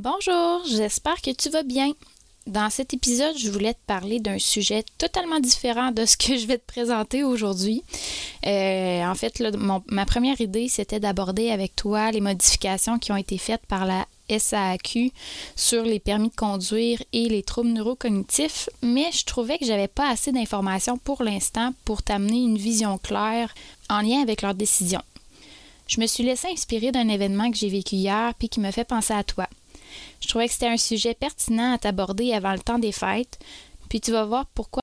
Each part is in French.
Bonjour, j'espère que tu vas bien. Dans cet épisode, je voulais te parler d'un sujet totalement différent de ce que je vais te présenter aujourd'hui. Euh, en fait, ma première idée, c'était d'aborder avec toi les modifications qui ont été faites par la SAQ sur les permis de conduire et les troubles neurocognitifs, mais je trouvais que j'avais pas assez d'informations pour l'instant pour t'amener une vision claire en lien avec leurs décisions. Je me suis laissé inspirer d'un événement que j'ai vécu hier puis qui me fait penser à toi. Je trouvais que c'était un sujet pertinent à t'aborder avant le temps des fêtes, puis tu vas voir pourquoi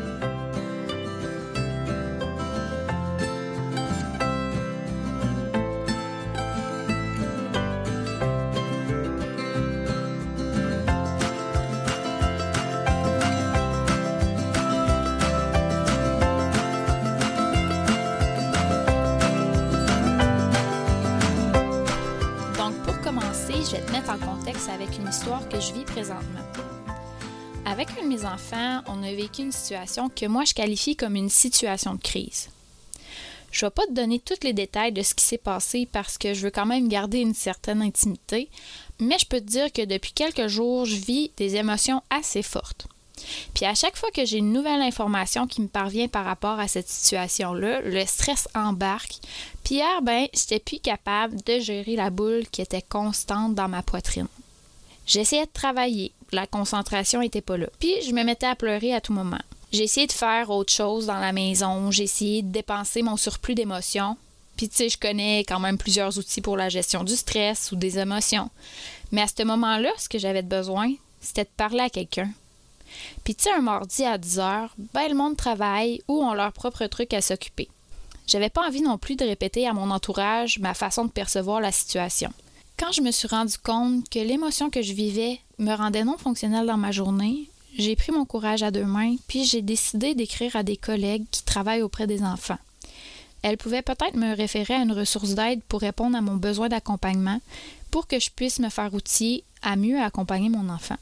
Je vais te mettre en contexte avec une histoire que je vis présentement. Avec un de mes enfants, on a vécu une situation que moi je qualifie comme une situation de crise. Je ne vais pas te donner tous les détails de ce qui s'est passé parce que je veux quand même garder une certaine intimité, mais je peux te dire que depuis quelques jours, je vis des émotions assez fortes. Puis à chaque fois que j'ai une nouvelle information qui me parvient par rapport à cette situation-là, le stress embarque. Puis hier, ben, j'étais plus capable de gérer la boule qui était constante dans ma poitrine. J'essayais de travailler, la concentration n'était pas là. Puis je me mettais à pleurer à tout moment. J'ai essayé de faire autre chose dans la maison, j'ai essayé de dépenser mon surplus d'émotions. Puis tu sais, je connais quand même plusieurs outils pour la gestion du stress ou des émotions. Mais à ce moment-là, ce que j'avais besoin, c'était de parler à quelqu'un, puis tu sais, un mardi à 10 heures, ben le monde travaille ou ont leur propre truc à s'occuper. J'avais pas envie non plus de répéter à mon entourage ma façon de percevoir la situation. Quand je me suis rendu compte que l'émotion que je vivais me rendait non fonctionnelle dans ma journée, j'ai pris mon courage à deux mains, puis j'ai décidé d'écrire à des collègues qui travaillent auprès des enfants. Elles pouvaient peut-être me référer à une ressource d'aide pour répondre à mon besoin d'accompagnement, pour que je puisse me faire outiller à mieux accompagner mon enfant.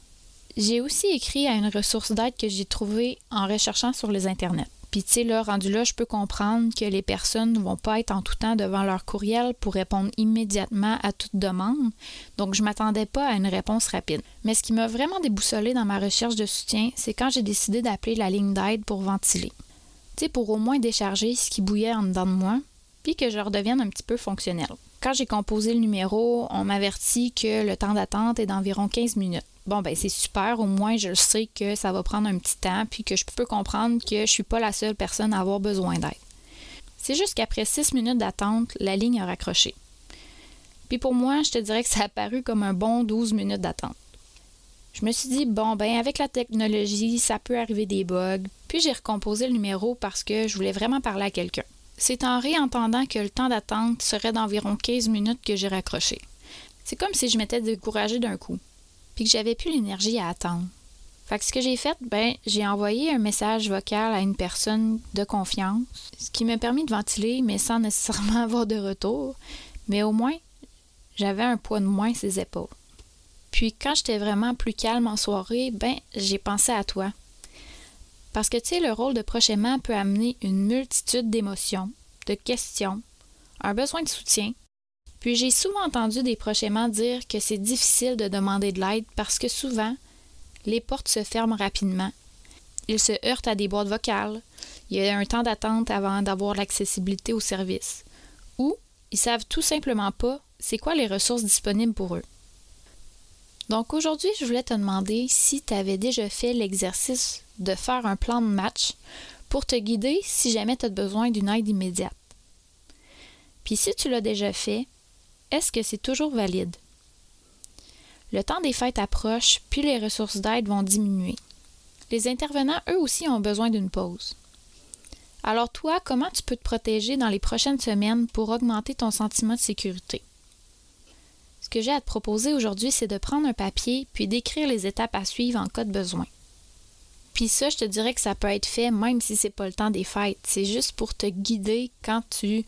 J'ai aussi écrit à une ressource d'aide que j'ai trouvée en recherchant sur les internets. Puis tu sais, rendu là, je peux comprendre que les personnes ne vont pas être en tout temps devant leur courriel pour répondre immédiatement à toute demande. Donc, je m'attendais pas à une réponse rapide. Mais ce qui m'a vraiment déboussolé dans ma recherche de soutien, c'est quand j'ai décidé d'appeler la ligne d'aide pour ventiler. Tu sais, pour au moins décharger ce qui bouillait en dedans de moi, puis que je redevienne un petit peu fonctionnel. Quand j'ai composé le numéro, on m'avertit que le temps d'attente est d'environ 15 minutes bon, ben c'est super, au moins je sais que ça va prendre un petit temps, puis que je peux comprendre que je suis pas la seule personne à avoir besoin d'aide. C'est juste qu'après six minutes d'attente, la ligne a raccroché. Puis pour moi, je te dirais que ça a paru comme un bon 12 minutes d'attente. Je me suis dit, bon, ben avec la technologie, ça peut arriver des bugs. Puis j'ai recomposé le numéro parce que je voulais vraiment parler à quelqu'un. C'est en réentendant que le temps d'attente serait d'environ 15 minutes que j'ai raccroché. C'est comme si je m'étais découragée d'un coup que j'avais plus l'énergie à attendre. Fait que ce que j'ai fait, ben, j'ai envoyé un message vocal à une personne de confiance, ce qui m'a permis de ventiler, mais sans nécessairement avoir de retour. Mais au moins, j'avais un poids de moins ses épaules. Puis quand j'étais vraiment plus calme en soirée, ben, j'ai pensé à toi. Parce que tu sais, le rôle de prochainement peut amener une multitude d'émotions, de questions, un besoin de soutien, puis j'ai souvent entendu des prochainement dire que c'est difficile de demander de l'aide parce que souvent, les portes se ferment rapidement. Ils se heurtent à des boîtes vocales. Il y a un temps d'attente avant d'avoir l'accessibilité au service. Ou ils savent tout simplement pas c'est quoi les ressources disponibles pour eux. Donc aujourd'hui, je voulais te demander si tu avais déjà fait l'exercice de faire un plan de match pour te guider si jamais tu as besoin d'une aide immédiate. Puis si tu l'as déjà fait, est-ce que c'est toujours valide? Le temps des fêtes approche, puis les ressources d'aide vont diminuer. Les intervenants, eux aussi, ont besoin d'une pause. Alors toi, comment tu peux te protéger dans les prochaines semaines pour augmenter ton sentiment de sécurité? Ce que j'ai à te proposer aujourd'hui, c'est de prendre un papier puis d'écrire les étapes à suivre en cas de besoin. Puis ça, je te dirais que ça peut être fait même si c'est pas le temps des fêtes. C'est juste pour te guider quand tu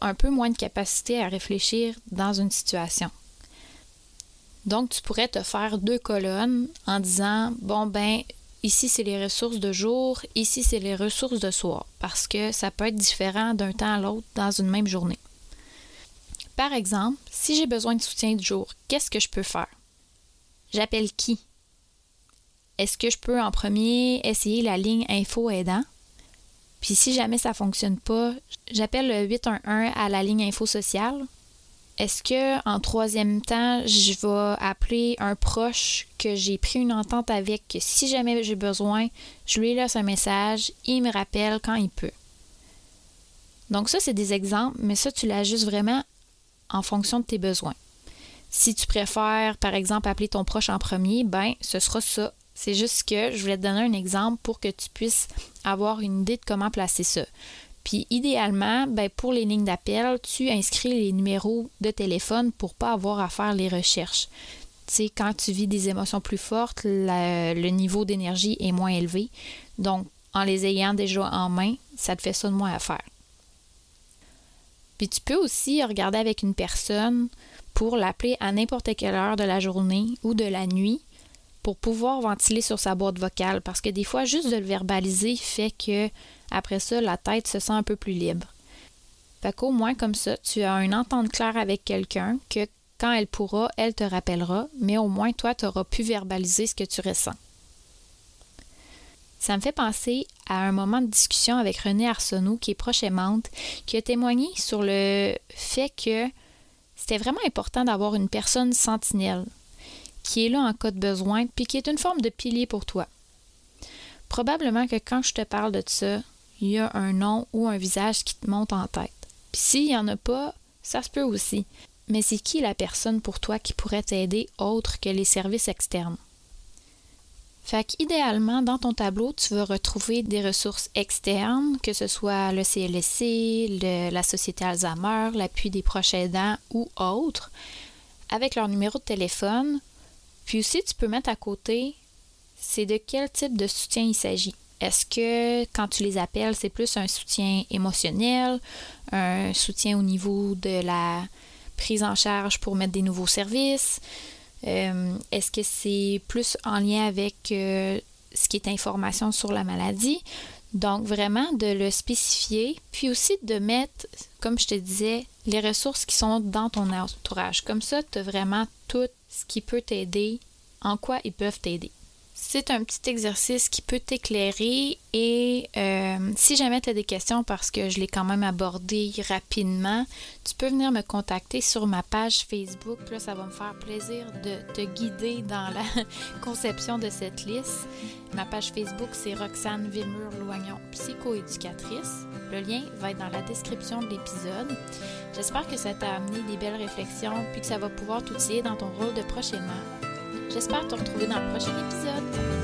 un peu moins de capacité à réfléchir dans une situation. Donc, tu pourrais te faire deux colonnes en disant, bon, ben, ici, c'est les ressources de jour, ici, c'est les ressources de soir, parce que ça peut être différent d'un temps à l'autre dans une même journée. Par exemple, si j'ai besoin de soutien de jour, qu'est-ce que je peux faire? J'appelle qui? Est-ce que je peux en premier essayer la ligne info aidant? Puis si jamais ça ne fonctionne pas, j'appelle le 811 à la ligne info sociale. Est-ce que en troisième temps, je vais appeler un proche que j'ai pris une entente avec que si jamais j'ai besoin, je lui laisse un message, il me rappelle quand il peut. Donc ça c'est des exemples, mais ça tu l'ajustes vraiment en fonction de tes besoins. Si tu préfères par exemple appeler ton proche en premier, ben ce sera ça. C'est juste que je voulais te donner un exemple pour que tu puisses avoir une idée de comment placer ça. Puis idéalement, ben, pour les lignes d'appel, tu inscris les numéros de téléphone pour pas avoir à faire les recherches. Tu sais, quand tu vis des émotions plus fortes, le niveau d'énergie est moins élevé. Donc, en les ayant déjà en main, ça te fait ça de moins à faire. Puis tu peux aussi regarder avec une personne pour l'appeler à n'importe quelle heure de la journée ou de la nuit pour pouvoir ventiler sur sa boîte vocale parce que des fois juste de le verbaliser fait que après ça la tête se sent un peu plus libre. Fait qu'au moins comme ça, tu as une entente claire avec quelqu'un que quand elle pourra, elle te rappellera, mais au moins toi tu auras pu verbaliser ce que tu ressens. Ça me fait penser à un moment de discussion avec René Arsenault, qui est proche aimante, qui a témoigné sur le fait que c'était vraiment important d'avoir une personne sentinelle, qui est là en cas de besoin, puis qui est une forme de pilier pour toi. Probablement que quand je te parle de ça, il y a un nom ou un visage qui te monte en tête. Puis s'il n'y en a pas, ça se peut aussi. Mais c'est qui la personne pour toi qui pourrait t'aider autre que les services externes? Fait qu'idéalement, dans ton tableau, tu vas retrouver des ressources externes, que ce soit le CLSC, la Société Alzheimer, l'appui des proches aidants ou autres, avec leur numéro de téléphone, puis aussi, tu peux mettre à côté, c'est de quel type de soutien il s'agit. Est-ce que quand tu les appelles, c'est plus un soutien émotionnel, un soutien au niveau de la prise en charge pour mettre des nouveaux services? Euh, est-ce que c'est plus en lien avec euh, ce qui est information sur la maladie? Donc, vraiment de le spécifier, puis aussi de mettre, comme je te disais, les ressources qui sont dans ton entourage. Comme ça, tu as vraiment tout ce qui peut t'aider, en quoi ils peuvent t'aider. C'est un petit exercice qui peut t'éclairer et euh, si jamais tu as des questions parce que je l'ai quand même abordé rapidement, tu peux venir me contacter sur ma page Facebook. Là, ça va me faire plaisir de te guider dans la conception de cette liste. Ma page Facebook, c'est Roxane Villemur-Loignon, psychoéducatrice. Le lien va être dans la description de l'épisode. J'espère que ça t'a amené des belles réflexions puis que ça va pouvoir t'outiller dans ton rôle de prochainement. J'espère te retrouver dans le prochain épisode.